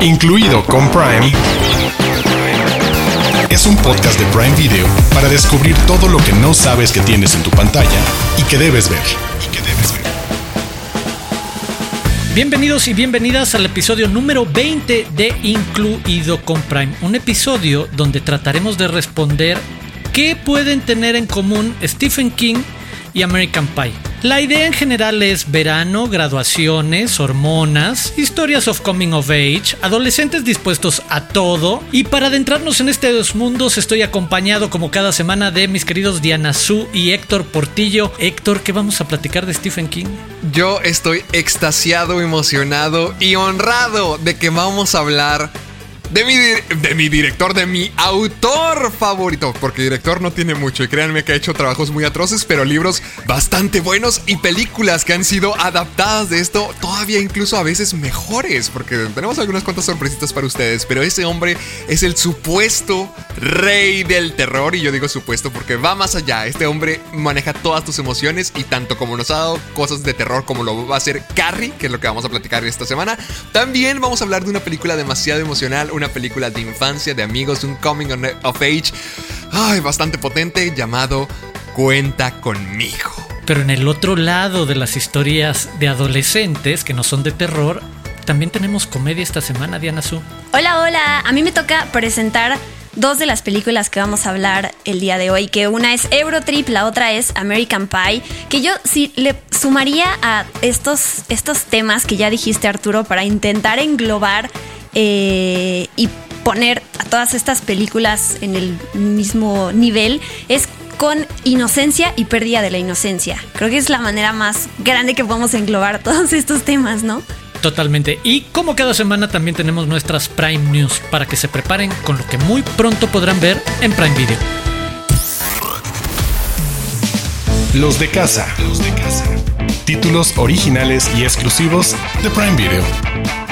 incluido con Prime, es un podcast de Prime Video para descubrir todo lo que no sabes que tienes en tu pantalla y que debes ver. Bienvenidos y bienvenidas al episodio número 20 de Incluido con Prime, un episodio donde trataremos de responder qué pueden tener en común Stephen King y American Pie. La idea en general es verano, graduaciones, hormonas, historias of coming of age, adolescentes dispuestos a todo. Y para adentrarnos en estos mundos estoy acompañado como cada semana de mis queridos Diana Su y Héctor Portillo. Héctor, ¿qué vamos a platicar de Stephen King? Yo estoy extasiado, emocionado y honrado de que vamos a hablar de mi, de mi director, de mi autor favorito. Porque director no tiene mucho y créanme que ha hecho trabajos muy atroces, pero libros bastante buenos y películas que han sido adaptadas de esto todavía incluso a veces mejores. Porque tenemos algunas cuantas sorpresitas para ustedes, pero ese hombre es el supuesto rey del terror. Y yo digo supuesto porque va más allá. Este hombre maneja todas tus emociones y tanto como nos ha dado cosas de terror como lo va a hacer Carrie, que es lo que vamos a platicar esta semana, también vamos a hablar de una película demasiado emocional una película de infancia, de amigos, un coming of age ay, bastante potente llamado Cuenta conmigo. Pero en el otro lado de las historias de adolescentes que no son de terror, también tenemos comedia esta semana, Diana Su. Hola, hola. A mí me toca presentar dos de las películas que vamos a hablar el día de hoy, que una es Eurotrip, la otra es American Pie, que yo sí le sumaría a estos, estos temas que ya dijiste Arturo para intentar englobar eh, y poner a todas estas películas en el mismo nivel es con inocencia y pérdida de la inocencia. Creo que es la manera más grande que podemos englobar todos estos temas, ¿no? Totalmente. Y como cada semana también tenemos nuestras Prime News para que se preparen con lo que muy pronto podrán ver en Prime Video. Los de casa. Los de casa. Títulos originales y exclusivos de Prime Video.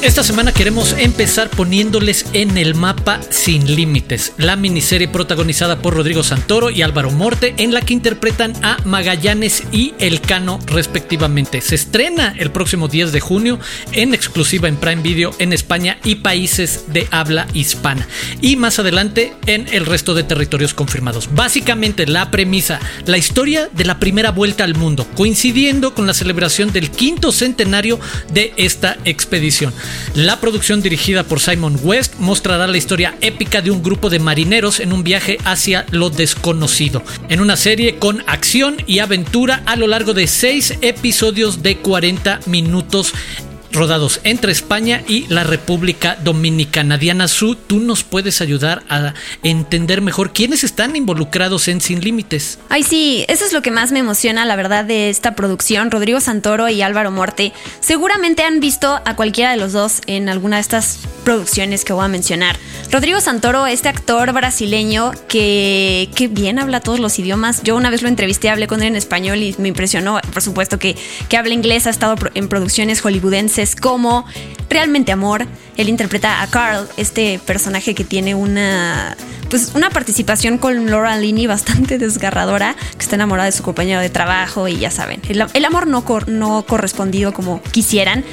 Esta semana queremos empezar poniéndoles en el mapa Sin Límites, la miniserie protagonizada por Rodrigo Santoro y Álvaro Morte, en la que interpretan a Magallanes y Elcano respectivamente. Se estrena el próximo 10 de junio en exclusiva en Prime Video en España y países de habla hispana. Y más adelante en el resto de territorios confirmados. Básicamente la premisa, la historia de la primera vuelta al mundo, coincidiendo con la celebración del quinto centenario de esta expedición. La producción dirigida por Simon West mostrará la historia épica de un grupo de marineros en un viaje hacia lo desconocido, en una serie con acción y aventura a lo largo de seis episodios de 40 minutos rodados entre España y la República Dominicana. Diana Su, tú nos puedes ayudar a entender mejor quiénes están involucrados en Sin Límites. Ay, sí, eso es lo que más me emociona, la verdad, de esta producción. Rodrigo Santoro y Álvaro Morte seguramente han visto a cualquiera de los dos en alguna de estas producciones que voy a mencionar. Rodrigo Santoro, este actor brasileño que, que bien habla todos los idiomas. Yo una vez lo entrevisté, hablé con él en español y me impresionó, por supuesto, que, que habla inglés, ha estado en producciones hollywoodenses como Realmente Amor. Él interpreta a Carl, este personaje que tiene una pues una participación con Laura Linney bastante desgarradora, que está enamorada de su compañero de trabajo y ya saben, el, amor no, no correspondido como quisieran.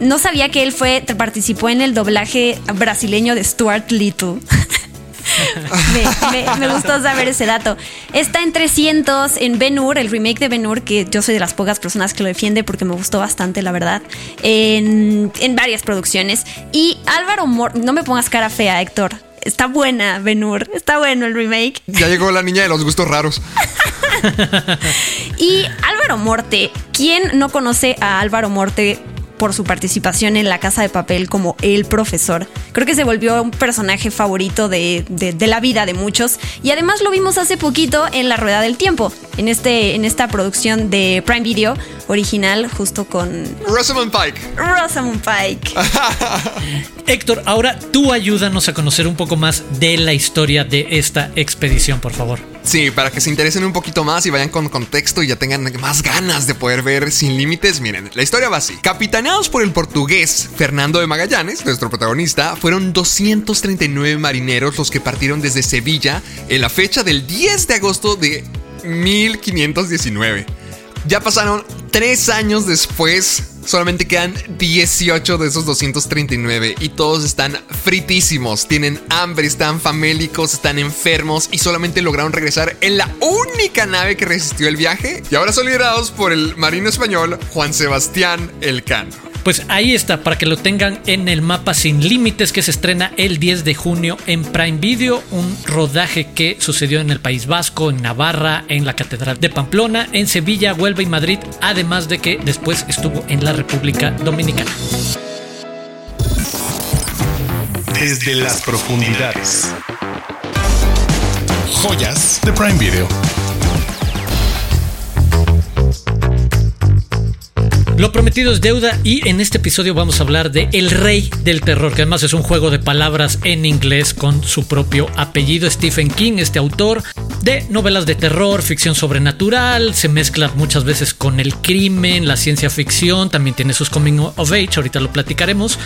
No sabía que él fue participó en el doblaje brasileño de Stuart Little. me, gustó saber ese dato. Está en 300 en Ben Hur, el remake de Ben Hur, que yo soy de las pocas personas que lo defiende porque me gustó bastante, la verdad. En, varias producciones. Y Álvaro Mor no me pongas cara fea, Héctor. Está buena Ben Hur, está bueno el remake. Ya llegó la niña de los gustos raros. y Álvaro Morte, ¿quién no conoce a Álvaro Morte por su participación en La Casa de Papel como el profesor. Creo que se volvió un personaje favorito de, la vida de muchos y además lo vimos hace poquito en La Rueda del Tiempo, en, este, en esta producción de Prime Video original justo con... Rosamund Pike. Rosamund Pike. Héctor, ahora tú ayúdanos a conocer un poco más de la historia de esta expedición, por favor. Sí, para que se interesen un poquito más y vayan con contexto y ya tengan más ganas de poder ver sin límites. Miren, la historia va así. Por el portugués Fernando de Magallanes, nuestro protagonista, fueron 239 marineros los que partieron desde Sevilla en la fecha del 10 de agosto de 1519. Ya pasaron tres años después Solamente quedan 18 de esos 239 y todos están fritísimos, tienen hambre, están famélicos, están enfermos y solamente lograron regresar en la única nave que resistió el viaje y ahora son liderados por el marino español Juan Sebastián Elcano. Pues ahí está, para que lo tengan en el mapa sin límites que se estrena el 10 de junio en Prime Video, un rodaje que sucedió en el País Vasco, en Navarra, en la Catedral de Pamplona, en Sevilla, Huelva y Madrid, además de que después estuvo en la República Dominicana. Desde las profundidades. Joyas de Prime Video. Lo prometido es deuda y en este episodio vamos a hablar de El Rey del Terror, que además es un juego de palabras en inglés con su propio apellido, Stephen King, este autor de novelas de terror, ficción sobrenatural, se mezcla muchas veces con el crimen, la ciencia ficción, también tiene sus coming of age, ahorita lo platicaremos.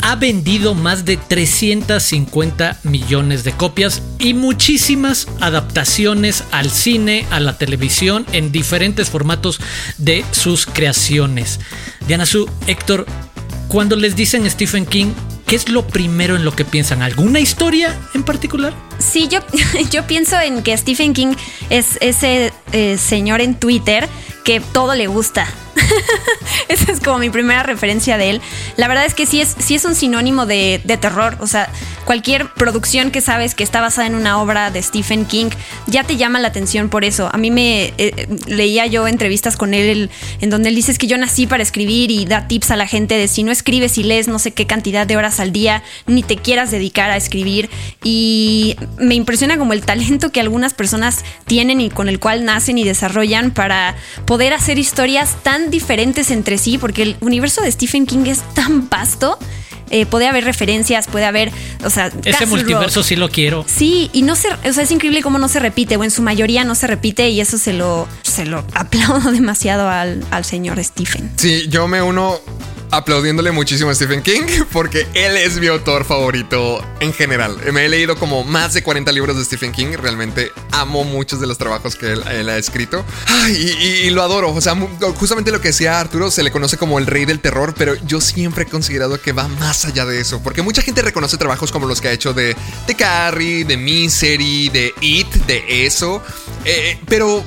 Ha vendido más de 350 millones de copias y muchísimas adaptaciones al cine, a la televisión, en diferentes formatos de sus creaciones. Diana Su, Héctor, cuando les dicen Stephen King, ¿qué es lo primero en lo que piensan? ¿Alguna historia en particular? Sí, yo, yo pienso en que Stephen King es ese eh, señor en Twitter que todo le gusta. Esa es como mi primera referencia de él. La verdad es que sí es, sí es un sinónimo de, terror. O sea, cualquier producción que sabes que está basada en una obra de Stephen King ya te llama la atención por eso. A mí me eh, leía yo entrevistas con él en donde él dice que yo nací para escribir y da tips a la gente de si no escribes y lees no sé qué cantidad de horas al día, ni te quieras dedicar a escribir. Y me impresiona como el talento que algunas personas tienen y con el cual nacen y desarrollan para poder hacer historias tan diferentes entre sí, porque el universo de Stephen King es tan vasto. Eh, puede haber referencias, puede haber, o sea, ese multiverso sí lo quiero. Sí, y no se, o sea, es increíble cómo no se repite, o en su mayoría no se repite, y eso se lo, se lo aplaudo demasiado al, al señor Stephen. Sí, yo me uno aplaudiéndole muchísimo a Stephen King porque él es mi autor favorito en general. Me he leído como más de 40 libros de Stephen King. Realmente amo muchos de los trabajos que él, ha escrito. y, lo adoro. O sea, justamente lo que decía Arturo se le conoce como el rey del terror, pero yo siempre he considerado que va más allá de eso. Porque mucha gente reconoce trabajos como los que ha hecho de, de Carrie, de Misery, de It, de eso. Eh, pero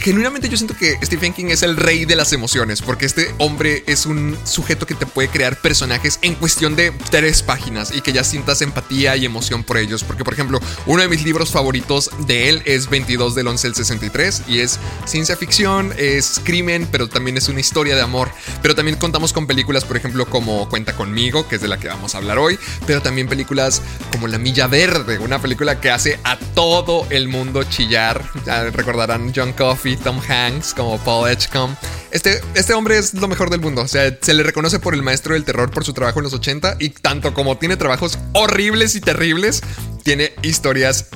genuinamente yo siento que Stephen King es el rey de las emociones, porque este hombre es un sujeto que te puede crear personajes en cuestión de tres páginas y que ya sientas empatía y emoción por ellos. Porque, por ejemplo, uno de mis libros favoritos de él es 22 del 11 del 63 y es ciencia ficción, es crimen, pero también es una historia de amor. Pero también contamos con películas, por ejemplo, como Cuenta conmigo, que es de la que vamos a hablar hoy, pero también películas como La Milla Verde, una película que hace a todo el mundo chillar. Ya recordarán John Tom Hanks, como Paul Edgecombe. Este, este hombre es lo mejor del mundo. O sea, se le reconoce por el maestro del terror por su trabajo en los 80 y tanto como tiene trabajos horribles y terribles, tiene historias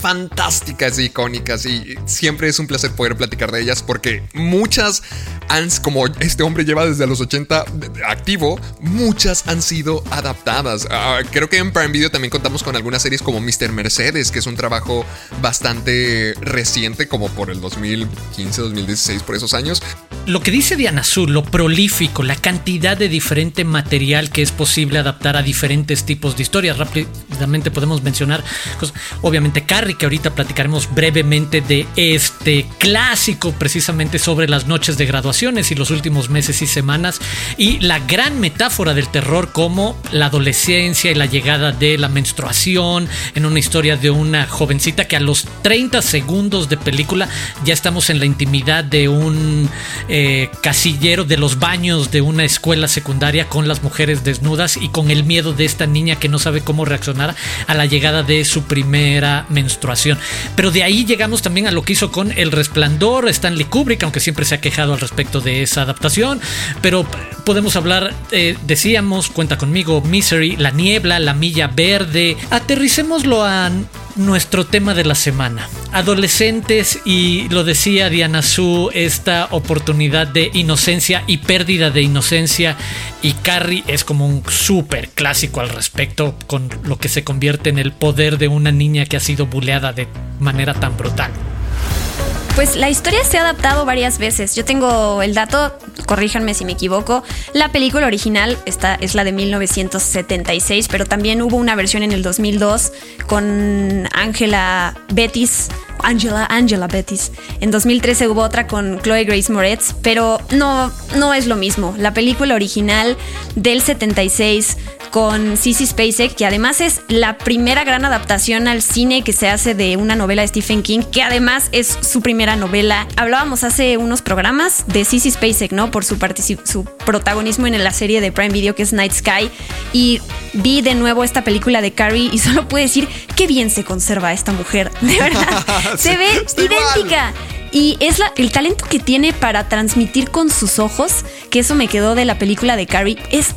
fantásticas e icónicas y siempre es un placer poder platicar de ellas porque muchas han, como este hombre lleva desde los 80 activo, muchas han sido adaptadas. Ah, creo que en Prime Video también contamos con algunas series como Mr. Mercedes, que es un trabajo bastante reciente, como por el 2015, 2016, por esos años. Lo que dice Diana Azul, lo prolífico, la cantidad de diferente material que es posible adaptar a diferentes tipos de historias. Rápidamente podemos mencionar, pues, obviamente, Carrie, que ahorita platicaremos brevemente de este clásico precisamente sobre las noches de graduaciones y los últimos meses y semanas y la gran metáfora del terror como la adolescencia y la llegada de la menstruación en una historia de una jovencita que a los 30 segundos de película ya estamos en la intimidad de un eh, casillero de los baños de una escuela secundaria con las mujeres desnudas y con el miedo de esta niña que no sabe cómo reaccionar a la llegada de su primera menstruación pero de ahí llegamos también a lo que hizo con El Resplandor, Stanley Kubrick, aunque siempre se ha quejado al respecto de esa adaptación. Pero podemos hablar, eh, decíamos, cuenta conmigo, Misery, La Niebla, La Milla Verde. Aterricémoslo a nuestro tema de la semana. Adolescentes y lo decía Diana Su, esta oportunidad de inocencia y pérdida de inocencia y Carrie es como un súper clásico al respecto con lo que se convierte en el poder de una niña que ha sido buleada de manera tan brutal. Pues la historia se ha adaptado varias veces. Yo tengo el dato, corríjanme si me equivoco. La película original esta es la de 1976, pero también hubo una versión en el 2002 con Angela Bettis. Angela, Angela Bettis. En 2013 hubo otra con Chloe Grace Moretz, pero no, no es lo mismo. La película original del 76 con Sissy Spacek, que además es la primera gran adaptación al cine que se hace de una novela de Stephen King, que además es su primera novela. Hablábamos hace unos programas de Sissy Spacek, ¿no? Por su, su protagonismo en la serie de Prime Video que es Night Sky. Y vi de nuevo esta película de Carrie y solo puedo decir qué bien se conserva esta mujer. De verdad, se ve idéntica. Y es la, el talento que tiene para transmitir con sus ojos, que eso me quedó de la película de Carrie, es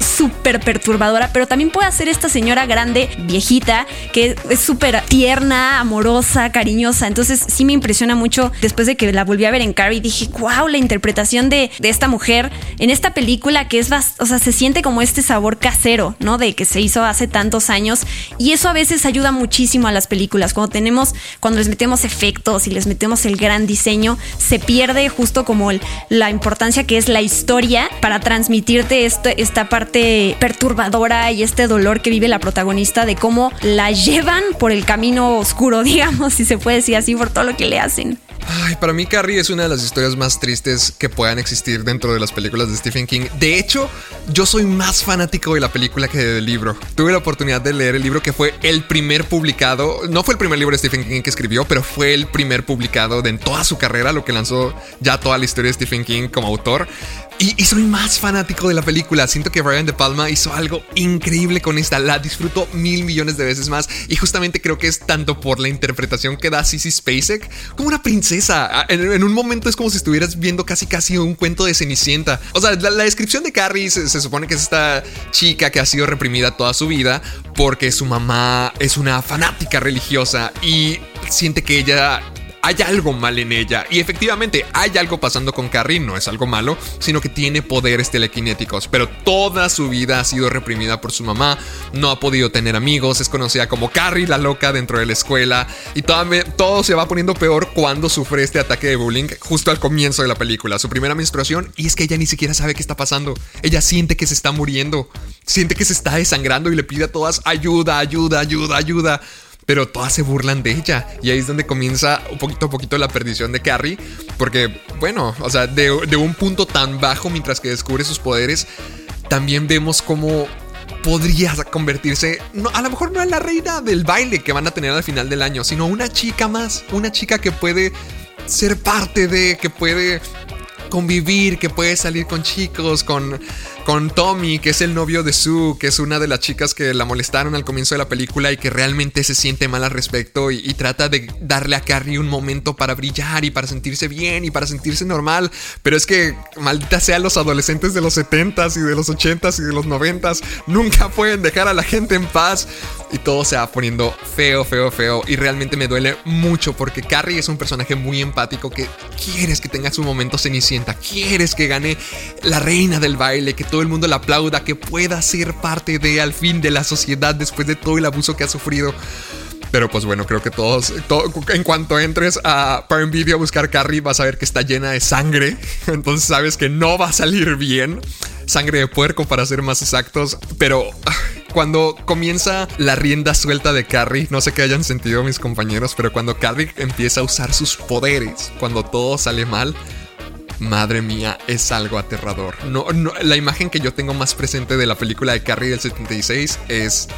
súper perturbadora, pero también puede ser esta señora grande, viejita, que es súper tierna, amorosa, cariñosa. Entonces sí me impresiona mucho después de que la volví a ver en Carrie. Dije, wow, la interpretación de, de esta mujer en esta película que es, o sea, se siente como este sabor casero, ¿no? De que se hizo hace tantos años. Y eso a veces ayuda muchísimo a las películas. Cuando tenemos, cuando les metemos efectos y les metemos el gran diseño, se pierde justo como la importancia que es la historia para transmitirte esto, esta parte perturbadora y este dolor que vive la protagonista de cómo la llevan por el camino oscuro, digamos, si se puede decir así, por todo lo que le hacen. Ay, para mí Carrie es una de las historias más tristes que puedan existir dentro de las películas de Stephen King. De hecho, yo soy más fanático de la película que del libro. Tuve la oportunidad de leer el libro que fue el primer publicado. No fue el primer libro de Stephen King que escribió, pero fue el primer publicado de en toda su carrera, lo que lanzó ya toda la historia de Stephen King como autor. Y, soy más fanático de la película. Siento que Brian De Palma hizo algo increíble con esta. La disfruto mil millones de veces más. Y justamente creo que es tanto por la interpretación que da Sissy Spacek como una princesa. Ah, en, un momento es como si estuvieras viendo casi casi un cuento de Cenicienta. O sea, la, descripción de Carrie se, se supone que es esta chica que ha sido reprimida toda su vida porque su mamá es una fanática religiosa y siente que ella hay algo mal en ella. Y efectivamente, hay algo pasando con Carrie, no es algo malo, sino que tiene poderes telequinéticos. Pero toda su vida ha sido reprimida por su mamá, no ha podido tener amigos, es conocida como Carrie la loca dentro de la escuela. Y todo, todo se va poniendo peor cuando sufre este ataque de bullying justo al comienzo de la película. Su primera menstruación, y es que ella ni siquiera sabe qué está pasando. Ella siente que se está muriendo, siente que se está desangrando y le pide a todas ayuda, ayuda, ayuda, ayuda pero todas se burlan de ella. Y ahí es donde comienza un poquito a poquito la perdición de Carrie. Porque, bueno, o sea, de, un punto tan bajo mientras que descubre sus poderes, también vemos cómo podría convertirse, no, a lo mejor no en la reina del baile que van a tener al final del año, sino una chica más, una chica que puede ser parte de, que puede convivir, que puede salir con chicos, con, con Tommy, que es el novio de Sue, que es una de las chicas que la molestaron al comienzo de la película y que realmente se siente mal al respecto y, trata de darle a Carrie un momento para brillar y para sentirse bien y para sentirse normal. Pero es que, maldita sea, los adolescentes de los 70s y de los 80s y de los 90s nunca pueden dejar a la gente en paz y todo se va poniendo feo, feo, feo. Y realmente me duele mucho porque Carrie es un personaje muy empático que quieres que tenga su momento quieres que gane la reina del baile, que todo el mundo la aplauda, que pueda ser parte de al fin de la sociedad después de todo el abuso que ha sufrido. Pero pues bueno, creo que todos, en cuanto entres a Prime a buscar Carrie, vas a ver que está llena de sangre. Entonces sabes que no va a salir bien. Sangre de puerco para ser más exactos. Pero cuando comienza la rienda suelta de Carrie, no sé qué hayan sentido mis compañeros, pero cuando Carrie empieza a usar sus poderes, cuando todo sale mal, madre mía, es algo aterrador. No, la imagen que yo tengo más presente de la película de Carrie del 76 es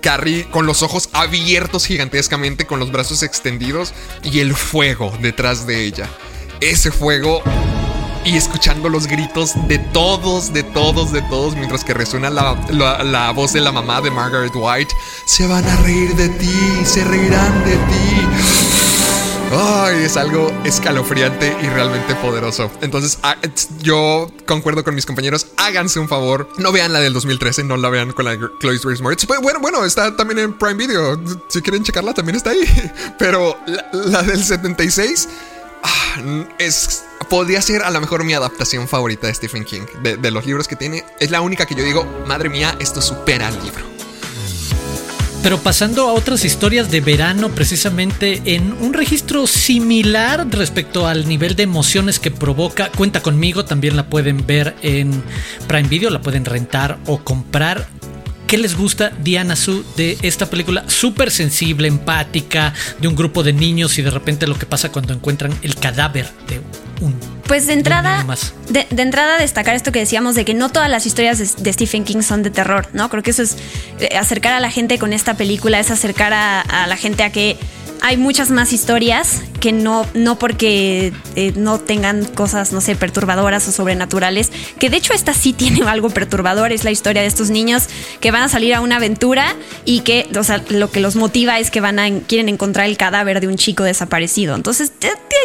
Carrie con los ojos abiertos gigantescamente, con los brazos extendidos y el fuego detrás de ella. Ese fuego y escuchando los gritos de todos, de todos, de todos, mientras que resuena la, voz de la mamá de Margaret White. Se van a reír de ti, se reirán de ti. Ay, es algo escalofriante y realmente poderoso. Entonces, ah, yo concuerdo con mis compañeros. Háganse un favor. No vean la del 2013, no la vean con la Chloe Grace Moritz. Bueno, bueno, está también en Prime Video. Si quieren checarla, también está ahí. Pero la, del 76 ah, es podría ser a lo mejor mi adaptación favorita de Stephen King, de, los libros que tiene. Es la única que yo digo, madre mía, esto supera el libro. Pero pasando a otras historias de verano, precisamente en un registro similar respecto al nivel de emociones que provoca, cuenta conmigo, también la pueden ver en Prime Video, la pueden rentar o comprar. ¿Qué les gusta Diana Su de esta película súper sensible, empática, de un grupo de niños y de repente lo que pasa cuando encuentran el cadáver de un pues de entrada, de, entrada destacar esto que decíamos de que no todas las historias de, Stephen King son de terror, ¿no? Creo que eso es eh, acercar a la gente con esta película, es acercar a la gente a que hay muchas más historias que no, no porque eh, no tengan cosas, no sé, perturbadoras o sobrenaturales, que de hecho esta sí tiene algo perturbador, es la historia de estos niños que van a salir a una aventura y que, o sea, lo que los motiva es que van a, quieren encontrar el cadáver de un chico desaparecido. Entonces,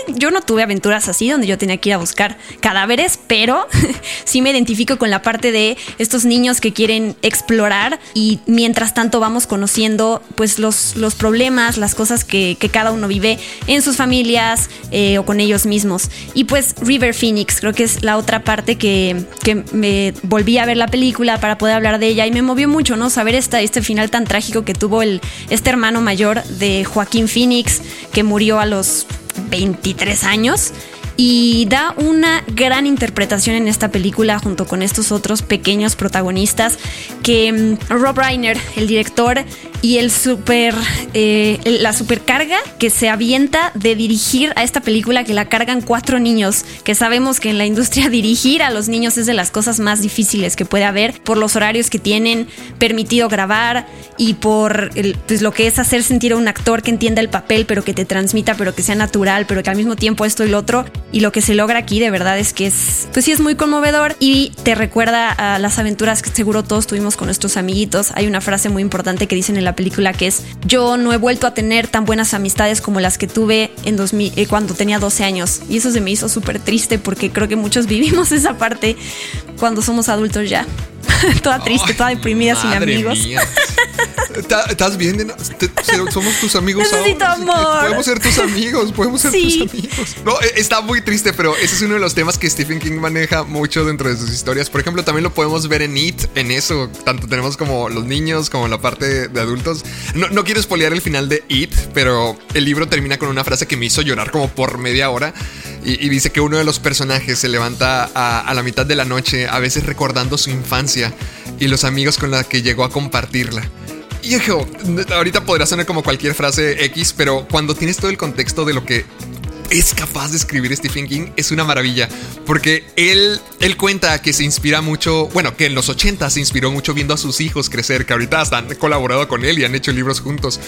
yo no tuve aventuras así donde yo tenía que ir a buscar cadáveres, pero sí me identifico con la parte de estos niños que quieren explorar y mientras tanto vamos conociendo pues los, los problemas, las cosas que que, cada uno vive en sus familias eh, o con ellos mismos. Y pues River Phoenix, creo que es la otra parte que, me volví a ver la película para poder hablar de ella y me movió mucho, ¿no? Saber esta, este final tan trágico que tuvo el, este hermano mayor de Joaquín Phoenix, que murió a los 23 años y da una gran interpretación en esta película junto con estos otros pequeños protagonistas que mm, Rob Reiner, el director, y el super, eh, la supercarga que se avienta de dirigir a esta película que la cargan cuatro niños, que sabemos que en la industria dirigir a los niños es de las cosas más difíciles que puede haber por los horarios que tienen permitido grabar y por pues, lo que es hacer sentir a un actor que entienda el papel pero que te transmita pero que sea natural pero que al mismo tiempo esto y lo otro. Y lo que se logra aquí de verdad es que es pues sí es muy conmovedor y te recuerda a las aventuras que seguro todos tuvimos con nuestros amiguitos. Hay una frase muy importante que dicen en la película que es yo no he vuelto a tener tan buenas amistades como las que tuve en 2000, eh, cuando tenía 12 años y eso se me hizo súper triste porque creo que muchos vivimos esa parte cuando somos adultos ya. toda triste, toda deprimida sin amigos. ¿Estás bien? Somos tus amigos Necesito amor. Podemos ser tus amigos, podemos ser tus amigos. No, e, está muy triste, pero ese es uno de los temas que Stephen King maneja mucho dentro de sus historias. Por ejemplo, también lo podemos ver en It, en eso. Tanto tenemos como los niños, como la parte de adultos. No, no quiero espolear el final de It, pero el libro termina con una frase que me hizo llorar como por media hora. Y, dice que uno de los personajes se levanta a, a la mitad de la noche, a veces recordando su infancia y los amigos con los que llegó a compartirla. Y ahorita podría sonar como cualquier frase X, pero cuando tienes todo el contexto de lo que es capaz de escribir Stephen King es una maravilla. Porque él, él cuenta que se inspira mucho, bueno, que en los 80 se inspiró mucho viendo a sus hijos crecer, que ahorita hasta han colaborado con él y han hecho libros juntos.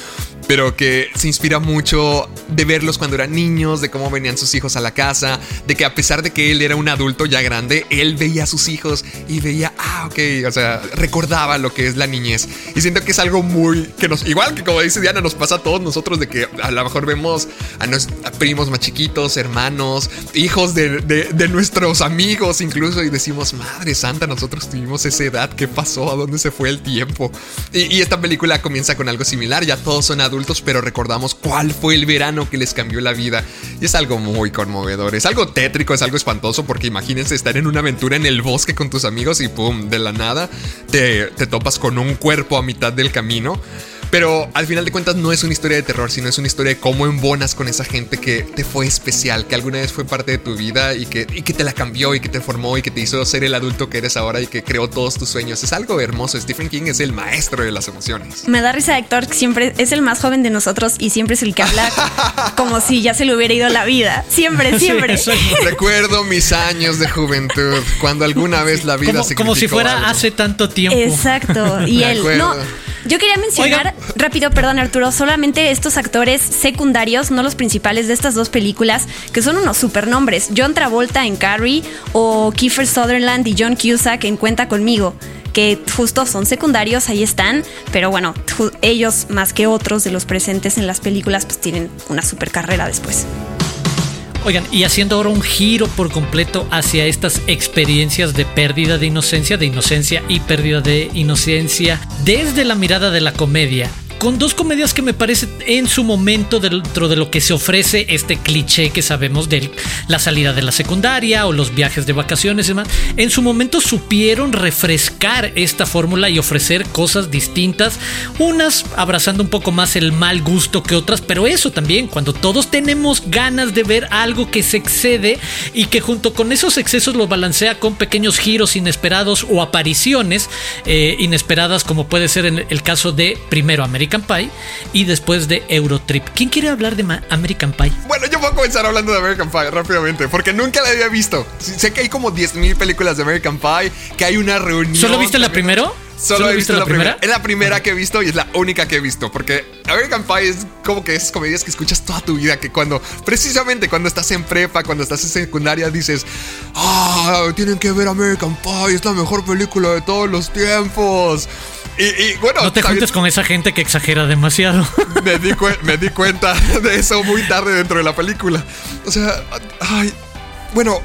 Pero que se inspira mucho de verlos cuando eran niños, de cómo venían sus hijos a la casa, de que a pesar de que él era un adulto ya grande, él veía a sus hijos y veía, ah, ok, o sea, recordaba lo que es la niñez. Y siento que es algo muy, que nos, igual que como dice Diana, nos pasa a todos nosotros de que a lo mejor vemos a, nuestros primos más chiquitos, hermanos, hijos de, nuestros amigos incluso y decimos, madre santa, nosotros tuvimos esa edad, ¿qué pasó? ¿A dónde se fue el tiempo? Y, esta película comienza con algo similar, ya todos son adultos, pero recordamos cuál fue el verano que les cambió la vida. Y es algo muy conmovedor, es algo tétrico, es algo espantoso, porque imagínense estar en una aventura en el bosque con tus amigos y pum, de la nada te, te topas con un cuerpo a mitad del camino. Pero al final de cuentas no es una historia de terror, sino es una historia de cómo embonas con esa gente que te fue especial, que alguna vez fue parte de tu vida y que, y que te la cambió y que te formó y que te hizo ser el adulto que eres ahora y que creó todos tus sueños. Es algo hermoso. Stephen King es el maestro de las emociones. Me da risa Héctor, que siempre es el más joven de nosotros y siempre es el que habla como si ya se le hubiera ido la vida. Siempre, siempre. Recuerdo mis años de juventud, cuando alguna vez la vida se Como si fuera hace tanto tiempo. Exacto. Y él, no, yo quería mencionar rápido, perdón Arturo, solamente estos actores secundarios, no los principales de estas dos películas, que son unos supernombres. John Travolta en Carrie o Kiefer Sutherland y John Cusack en Cuenta conmigo que justo son secundarios, ahí están, pero bueno, ellos más que otros de los presentes en las películas pues tienen una super carrera después. Oigan, y haciendo ahora un giro por completo hacia estas experiencias de pérdida de inocencia, de inocencia y pérdida de inocencia, desde la mirada de la comedia, con dos comedias que me parece en su momento dentro de lo que se ofrece este cliché que sabemos de la salida de la secundaria o los viajes de vacaciones y demás. En su momento supieron refrescar esta fórmula y ofrecer cosas distintas, unas abrazando un poco más el mal gusto que otras, pero eso también, cuando todos tenemos ganas de ver algo que se excede y que junto con esos excesos lo balancea con pequeños giros inesperados o apariciones eh, inesperadas, como puede ser en el caso de primero American Pie y después de Eurotrip. ¿Quién quiere hablar de American Pie? Bueno, yo voy a comenzar hablando de American Pie rápidamente, porque nunca la había visto. Sé que hay como 10.000 películas de American Pie, que hay una reunión. ¿Solo viste la primero? Solo he visto la, primera? Es la primera que he visto y es la única que he visto. Porque American Pie es como que es comedias que escuchas toda tu vida. Que cuando, precisamente cuando estás en prepa, cuando estás en secundaria, dices: Ah, tienen que ver American Pie, es la mejor película de todos los tiempos. Y, bueno, no te juntes con esa gente que exagera demasiado. Me di, me di cuenta de eso muy tarde dentro de la película. O sea, ay, bueno,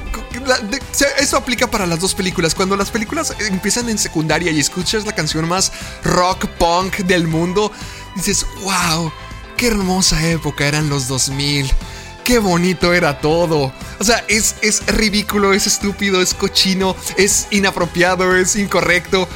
eso aplica para las dos películas. Cuando las películas empiezan en secundaria y escuchas la canción más rock punk del mundo, dices, wow, qué hermosa época eran los 2000. Qué bonito era todo. O sea, es, es ridículo, es estúpido, es cochino, es inapropiado, es incorrecto.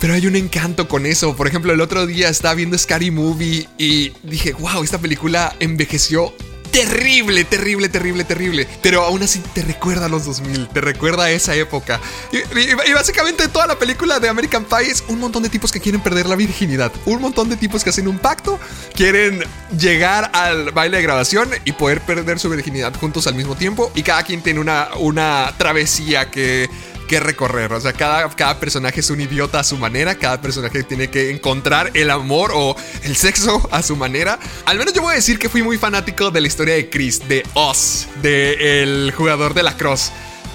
Pero hay un encanto con eso. Por ejemplo, el otro día estaba viendo Scary Movie y dije, wow, esta película envejeció terrible, terrible, terrible, terrible. Pero aún así te recuerda a los 2000, te recuerda a esa época. Y, básicamente toda la película de American Pie es un montón de tipos que quieren perder la virginidad. Un montón de tipos que hacen un pacto, quieren llegar al baile de grabación y poder perder su virginidad juntos al mismo tiempo. Y cada quien tiene una, una travesía que que recorrer. O sea, cada, cada personaje es un idiota a su manera, cada personaje tiene que encontrar el amor o el sexo a su manera. Al menos yo voy a decir que fui muy fanático de la historia de Chris, de Oz, del jugador de la Cross.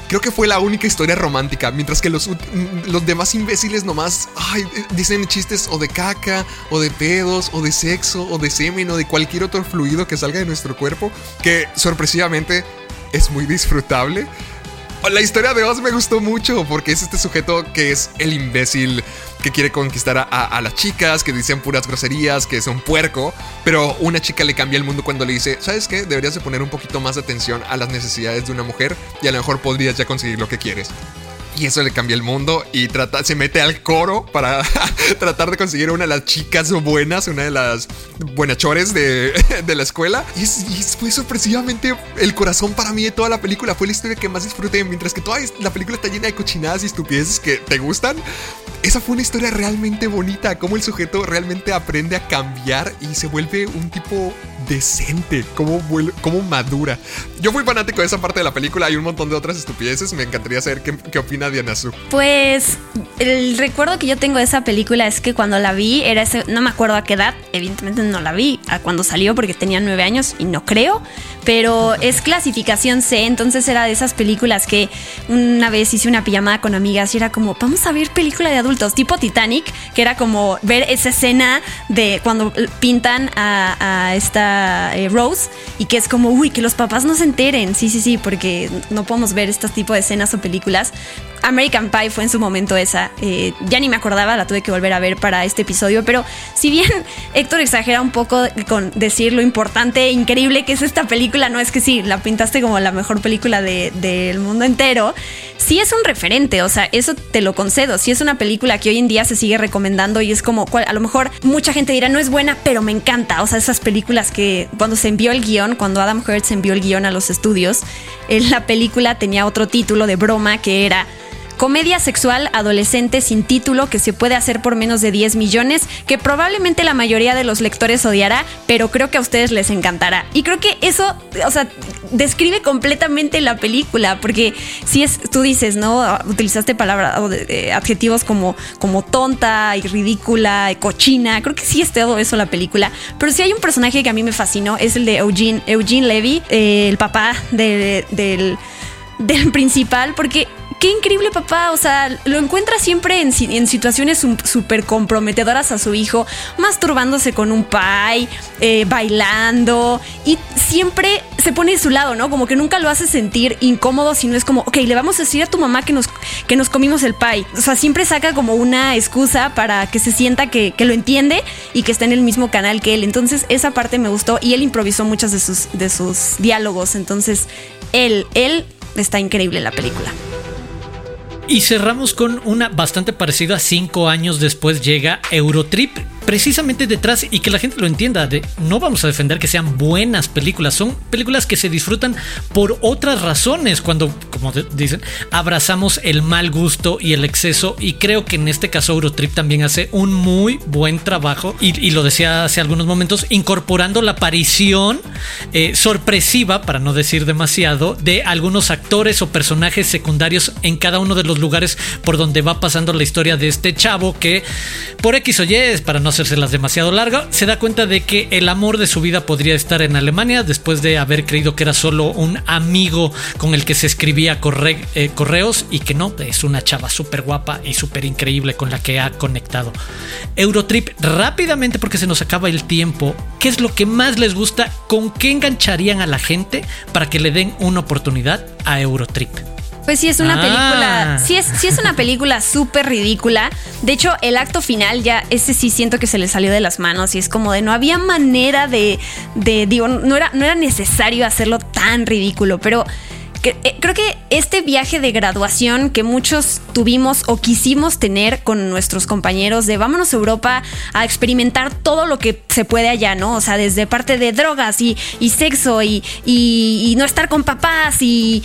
Creo que fue la única historia romántica, mientras que los, los demás imbéciles nomás dicen chistes o de caca, o de pedos, o de sexo, o de semen, o de cualquier otro fluido que salga de nuestro cuerpo, que sorpresivamente es muy disfrutable. La historia de Oz me gustó mucho porque es este sujeto que es el imbécil que quiere conquistar a, las chicas, que dicen puras groserías, que es un puerco, pero una chica le cambia el mundo cuando le dice, ¿sabes qué? Deberías de poner un poquito más de atención a las necesidades de una mujer y a lo mejor podrías ya conseguir lo que quieres. Y eso le cambia el mundo y trata, se mete al coro para tratar de conseguir una de las chicas buenas, una de las buenachores de, de la escuela. Y, fue sorpresivamente el corazón para mí de toda la película. Fue la historia que más disfruté. Mientras que toda la película está llena de cochinadas y estupideces que te gustan, esa fue una historia realmente bonita. Cómo el sujeto realmente aprende a cambiar y se vuelve un tipo decente. Cómo, cómo madura. Yo fui fanático de esa parte de la película. Hay un montón de otras estupideces. Me encantaría saber qué, opina Diana Su. Pues el recuerdo que yo tengo de esa película es que cuando la vi, era ese, no me acuerdo a qué edad, evidentemente no la vi cuando salió porque tenía nueve años y no creo, pero es clasificación C, entonces era de esas películas que una vez hice una pijamada con amigas y era como, vamos a ver película de adultos, tipo Titanic, que era como ver esa escena de cuando pintan a, esta eh, Rose y que es como, uy, que los papás no se enteren, sí, sí, sí, porque no podemos ver este tipo de escenas o películas. American Pie fue en su momento esa. Eh, ya ni me acordaba, la tuve que volver a ver para este episodio. Pero si bien Héctor exagera un poco con decir lo importante e increíble que es esta película, no es que sí, la pintaste como la mejor película del mundo entero. Sí es un referente, o sea, eso te lo concedo. Sí es una película que hoy en día se sigue recomendando y es como, a lo mejor mucha gente dirá, no es buena, pero me encanta. O sea, esas películas que cuando se envió el guion, cuando Adam Hertz envió el guion a los estudios, en la película tenía otro título de broma que era Comedia sexual adolescente sin título que se puede hacer por menos de 10 millones, que probablemente la mayoría de los lectores odiará, pero creo que a ustedes les encantará. Y creo que eso, o sea, describe completamente la película, porque si es, tú dices, ¿no? Utilizaste palabras o adjetivos como, como tonta y ridícula y cochina, creo que sí es todo eso la película, pero si hay un personaje que a mí me fascinó, es el de Eugene, Eugene Levy, eh, el papá del, del principal, porque qué increíble papá, o sea, lo encuentra siempre en, situaciones súper comprometedoras a su hijo, masturbándose con un pai, eh, bailando, y siempre se pone de su lado, ¿no? Como que nunca lo hace sentir incómodo, sino es como, ok, le vamos a decir a tu mamá que nos, que nos comimos el pie. O sea, siempre saca como una excusa para que se sienta que, que lo entiende y que está en el mismo canal que él. Entonces, esa parte me gustó y él improvisó muchos de sus, de sus diálogos. Entonces, él, él está increíble la película. Y cerramos con una bastante parecida. Cinco años después llega Eurotrip precisamente detrás y que la gente lo entienda, de, no vamos a defender que sean buenas películas, son películas que se disfrutan por otras razones, cuando, como dicen, abrazamos el mal gusto y el exceso y creo que en este caso Eurotrip también hace un muy buen trabajo y, lo decía hace algunos momentos, incorporando la aparición eh, sorpresiva, para no decir demasiado, de algunos actores o personajes secundarios en cada uno de los lugares por donde va pasando la historia de este chavo que por X o Y, para no demasiado larga, se da cuenta de que el amor de su vida podría estar en Alemania después de haber creído que era solo un amigo con el que se escribía eh, correos y que no, es una chava súper guapa y súper increíble con la que ha conectado. Eurotrip rápidamente porque se nos acaba el tiempo. ¿Qué es lo que más les gusta? ¿Con qué engancharían a la gente para que le den una oportunidad a Eurotrip? Pues sí, es una película. Ah. Sí es, sí es una película súper ridícula. De hecho, el acto final ya, ese sí siento que se le salió de las manos. Y es como de no había manera de. de digo, no era, no era necesario hacerlo tan ridículo. Pero eh, creo que este viaje de graduación que muchos tuvimos o quisimos tener con nuestros compañeros de vámonos a Europa a experimentar todo lo que se puede allá, ¿no? O sea, desde parte de drogas y, sexo y, no estar con papás y,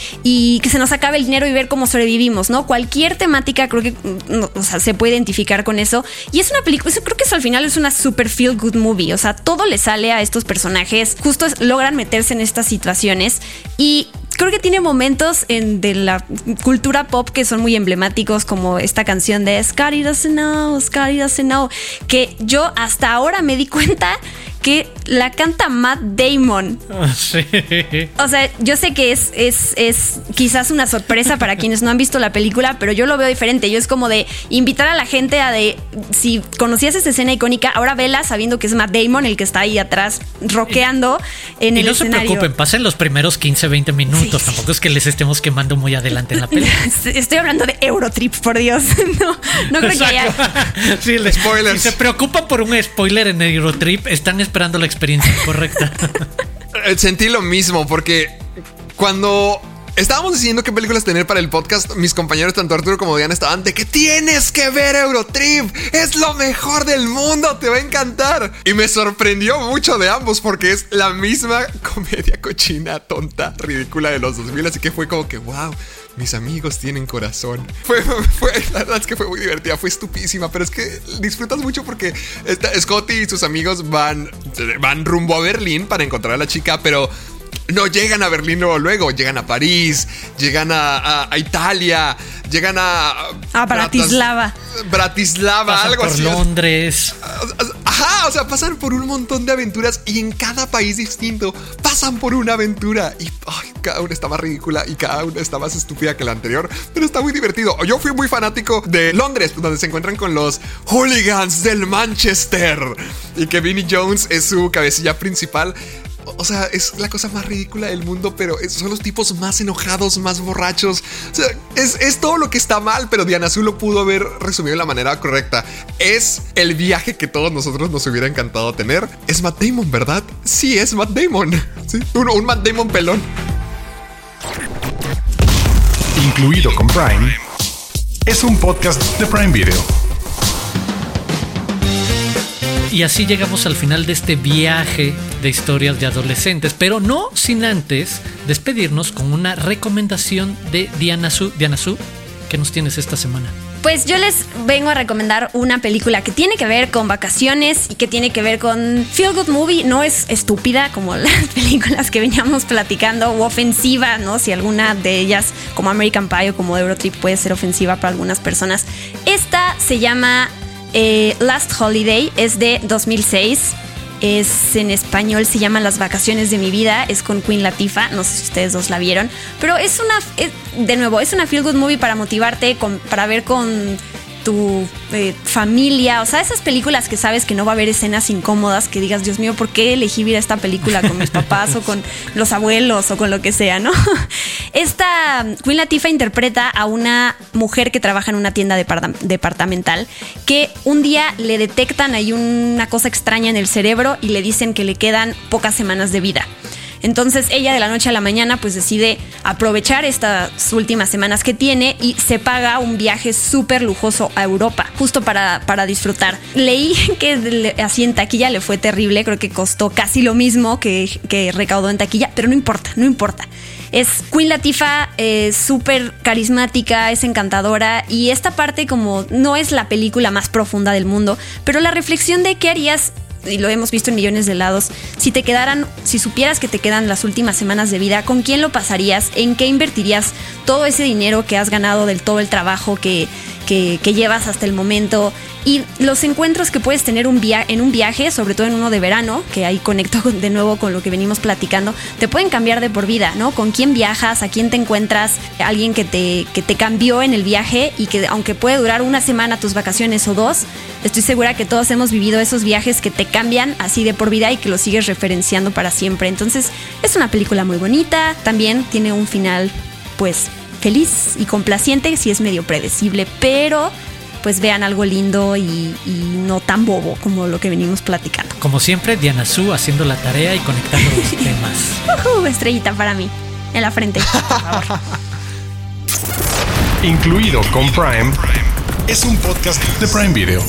que se nos acabe el dinero y ver cómo sobrevivimos, ¿no? Cualquier temática creo que mm, se puede identificar con eso. Y es una película, creo que eso al final es una super feel good movie, o sea, todo le sale a estos personajes, justo logran meterse en estas situaciones y creo que tiene momentos en, de la cultura pop que son muy emblemáticos, como esta canción de Scotty doesn't know, Scotty doesn't know, que yo hasta ahora me di cuenta que la canta Matt Damon. Sí. O sea, yo sé que es, es, es quizás una sorpresa para quienes no han visto la película, pero yo lo veo diferente. Yo es como de invitar a la gente a de, si conocías esa escena icónica, ahora vela sabiendo que es Matt Damon el que está ahí atrás rockeando en el escenario. no se preocupen, pasen los primeros 15, 20 minutos. Tampoco es que les estemos quemando muy adelante en la película. Estoy hablando de Eurotrip, por Dios. No, no creo que haya. Sí, Si se preocupan por un spoiler en Eurotrip, están esperando la experiencia correcta. Sentí lo mismo porque cuando estábamos diciendo qué películas tener para el podcast, mis compañeros, tanto Arturo como Diana, estaban de que tienes que ver Eurotrip. Es lo mejor del mundo, te va a encantar. Y me sorprendió mucho de ambos porque es la misma comedia cochina, tonta, ridícula de los 2000. Así que fue como que, wow mis amigos tienen corazón. Fue, fue, la verdad es que fue muy divertida, fue estupísima, pero es que disfrutas mucho porque Scotty y sus amigos van, van rumbo a Berlín para encontrar a la chica, pero no llegan a Berlín luego, luego llegan a París, llegan a, Italia, llegan a... A Bratislava. Bratislava, algo por Londres. Ajá, o sea, pasan por un montón de aventuras y en cada país distinto pasan por una aventura y cada una está más ridícula y cada una está más estúpida que la anterior, pero está muy divertido. Yo fui muy fanático de Londres, donde se encuentran con los hooligans del Manchester y que Vinnie Jones es su cabecilla principal. O sea, es la cosa más ridícula del mundo, pero son los tipos más enojados, más borrachos. O sea, es, todo lo que está mal, pero Diana Azul lo pudo haber resumido de la manera correcta. Es el viaje que todos nosotros nos hubiera encantado tener. Es Matt Damon, ¿verdad? Sí, es Matt Damon. ¿Sí? Un, un Matt Damon pelón. Incluido con Prime. Es un podcast de Prime Video. Y así llegamos al final de este viaje de historias de adolescentes, pero no sin antes despedirnos con una recomendación de Diana Su. Diana Su, ¿qué nos tienes esta semana? Pues yo les vengo a recomendar una película que tiene que ver con vacaciones y que tiene que ver con Feel Good Movie. No es estúpida como las películas que veníamos platicando o ofensiva, ¿no? Si alguna de ellas, como American Pie o como Eurotrip, puede ser ofensiva para algunas personas. Esta se llama eh, Last Holiday es de 2006. Es en español, se llama Las vacaciones de mi vida. Es con Queen Latifah. No sé si ustedes dos la vieron. Pero es una. de nuevo, es una feel good movie para motivarte, para ver con tu eh, familia, o sea, esas películas que sabes que no va a haber escenas incómodas, que digas, Dios mío, ¿por qué elegí ver esta película con mis papás o con los abuelos o con lo que sea, ¿no? Esta Queen Latifah interpreta a una mujer que trabaja en una tienda departamental que un día le detectan ahí una cosa extraña en el cerebro y le dicen que le quedan pocas semanas de vida. Entonces ella de la noche a la mañana pues decide aprovechar estas últimas semanas que tiene y se paga un viaje súper lujoso a Europa, justo para, para disfrutar. Leí que así en taquilla le fue terrible, creo que costó casi lo mismo que, que recaudó en taquilla, pero no importa, no importa. Es Queen Latifah, es súper carismática, es encantadora y esta parte como no es la película más profunda del mundo, pero la reflexión de qué harías y lo hemos visto en millones de lados, si te quedaran, si supieras que te quedan las últimas semanas de vida, ¿con quién lo pasarías? ¿En qué invertirías todo ese dinero que has ganado del todo el trabajo que, que, llevas hasta el momento? Y los encuentros que puedes tener un en un viaje, sobre todo en uno de verano, que ahí conecto de nuevo con lo que venimos platicando, te pueden cambiar de por vida, ¿no? ¿Con quién viajas? ¿A quién te encuentras? Alguien que te, que te cambió en el viaje y que aunque puede durar una semana tus vacaciones o dos, estoy segura que todos hemos vivido esos viajes que te cambian así de por vida y que lo sigues referenciando para siempre. Entonces, es una película muy bonita, también tiene un final, pues, feliz y complaciente, si es medio predecible, pero pues vean algo lindo y, no tan bobo como lo que venimos platicando. Como siempre, Diana Su haciendo la tarea y conectando los temas. estrellita para mí, en la frente, por favor. Incluido con Prime, es un podcast de Prime Video.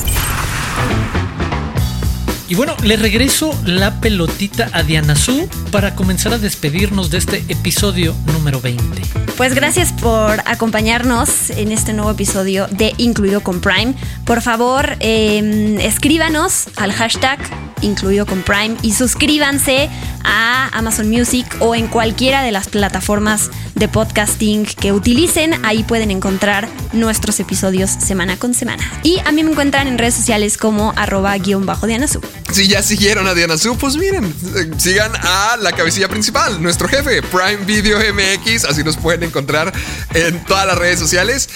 Y bueno, le regreso la pelotita a Diana Su para comenzar a despedirnos de este episodio número 20. Pues gracias por acompañarnos en este nuevo episodio de Incluido con Prime. Por favor, em, escríbanos al hashtag Incluido con Prime y suscríbanse a Amazon Music o en cualquiera de las plataformas de podcasting que utilicen. Ahí pueden encontrar nuestros episodios semana con semana. Y a mí me encuentran en redes sociales como arroba guion bajo Diana Su. Si ya siguieron a Diana Su, pues miren, eh, sigan a la cabecilla principal, nuestro jefe, Prime Video MX, así nos pueden encontrar en todas las redes sociales.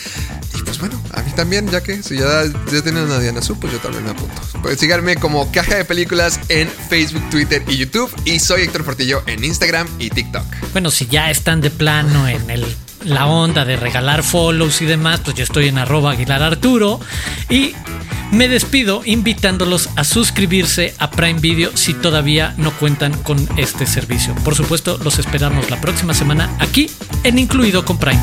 Y pues bueno, también, ya que si ya, ya tienen a Diana Su, pues yo también me apunto. Pues síganme como Caja de Películas en Facebook, Twitter y YouTube. Y soy Héctor Portillo en Instagram y TikTok. Bueno, si ya están de plano en el la onda de regalar follows y demás, pues yo estoy en arroba Aguilar Arturo y me despido invitándolos a suscribirse a Prime Video si todavía no cuentan con este servicio. Por supuesto, los esperamos la próxima semana aquí en Incluido con Prime.